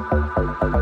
Thank you.